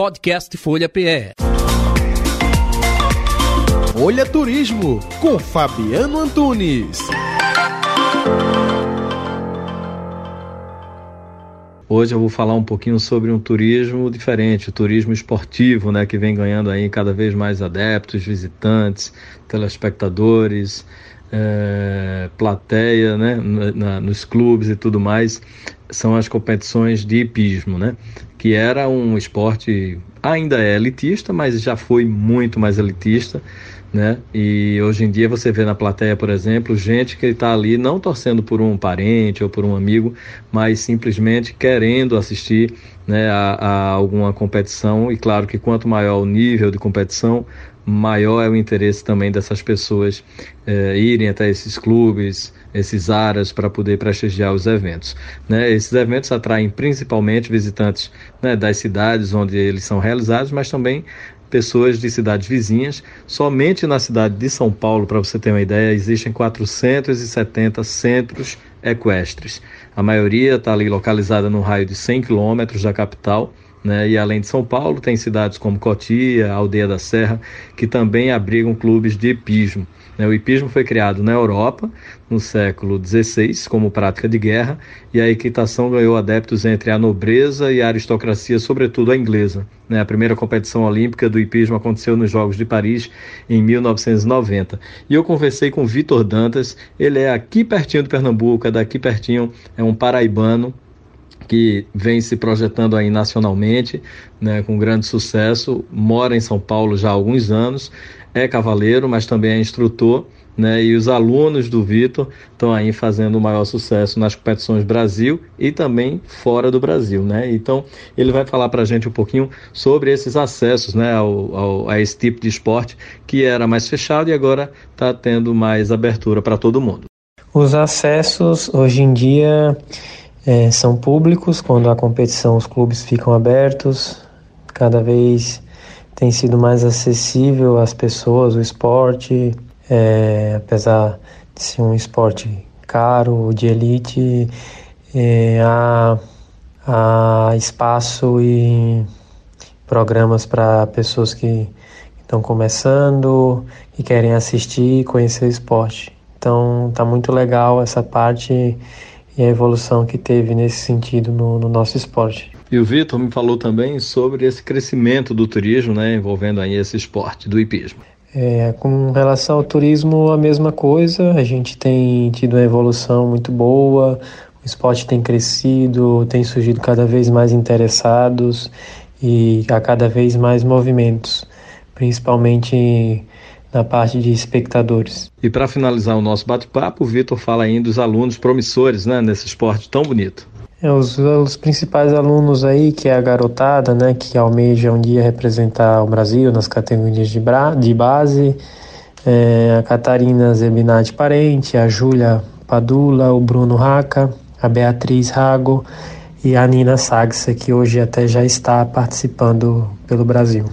Podcast Folha PE. Folha Turismo com Fabiano Antunes. Hoje eu vou falar um pouquinho sobre um turismo diferente, o turismo esportivo, né, que vem ganhando aí cada vez mais adeptos, visitantes, telespectadores, é, plateia, né, na, nos clubes e tudo mais. São as competições de hipismo, né, que era um esporte ainda é elitista, mas já foi muito mais elitista né? E hoje em dia você vê na plateia, por exemplo, gente que está ali não torcendo por um parente ou por um amigo, mas simplesmente querendo assistir né, a, a alguma competição. E claro que quanto maior o nível de competição, maior é o interesse também dessas pessoas é, irem até esses clubes, esses áreas para poder prestigiar os eventos. Né? Esses eventos atraem principalmente visitantes né, das cidades onde eles são realizados, mas também pessoas de cidades vizinhas. Somente na cidade de São Paulo, para você ter uma ideia, existem 470 centros equestres. A maioria está ali localizada no raio de 100 quilômetros da capital. Né? E além de São Paulo, tem cidades como Cotia, Aldeia da Serra, que também abrigam clubes de hipismo. Né? O hipismo foi criado na Europa no século XVI como prática de guerra e a equitação ganhou adeptos entre a nobreza e a aristocracia, sobretudo a inglesa. Né? A primeira competição olímpica do hipismo aconteceu nos Jogos de Paris em 1990. E eu conversei com Vitor Dantas, ele é aqui pertinho de Pernambuco, é daqui pertinho, é um paraibano, que vem se projetando aí nacionalmente, né, com grande sucesso, mora em São Paulo já há alguns anos, é cavaleiro, mas também é instrutor, né, e os alunos do Vitor estão aí fazendo o maior sucesso nas competições Brasil e também fora do Brasil, né? Então ele vai falar para a gente um pouquinho sobre esses acessos, né, ao, ao, a esse tipo de esporte que era mais fechado e agora está tendo mais abertura para todo mundo. Os acessos hoje em dia é, são públicos, quando a competição os clubes ficam abertos, cada vez tem sido mais acessível às pessoas o esporte, é, apesar de ser um esporte caro, de elite, é, há, há espaço e programas para pessoas que estão começando, que querem assistir e conhecer o esporte. Então está muito legal essa parte e a evolução que teve nesse sentido no, no nosso esporte. E o Vitor me falou também sobre esse crescimento do turismo, né, envolvendo aí esse esporte do hipismo. É, com relação ao turismo, a mesma coisa. A gente tem tido uma evolução muito boa, o esporte tem crescido, tem surgido cada vez mais interessados e há cada vez mais movimentos, principalmente na parte de espectadores. E para finalizar o nosso bate-papo, o Vitor fala ainda dos alunos promissores né, nesse esporte tão bonito. É, os, os, principais alunos aí, que é a garotada, né, que almeja um dia representar o Brasil nas categorias de, bra, de base, é, a Catarina Zebinati Parente, a Júlia Padula, o Bruno Raca, a Beatriz Rago e a Nina Sagsa, que hoje até já está participando pelo Brasil.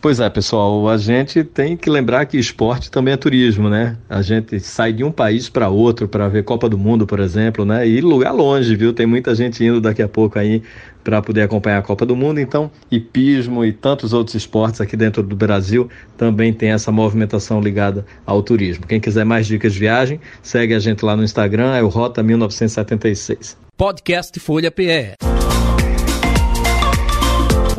Pois é, pessoal, a gente tem que lembrar que esporte também é turismo, né? A gente sai de um país para outro para ver Copa do Mundo, por exemplo, né? E lugar longe, viu? Tem muita gente indo daqui a pouco aí para poder acompanhar a Copa do Mundo. Então, hipismo e tantos outros esportes aqui dentro do Brasil também tem essa movimentação ligada ao turismo. Quem quiser mais dicas de viagem, segue a gente lá no Instagram, é o Rota 1976. Podcast Folha PE.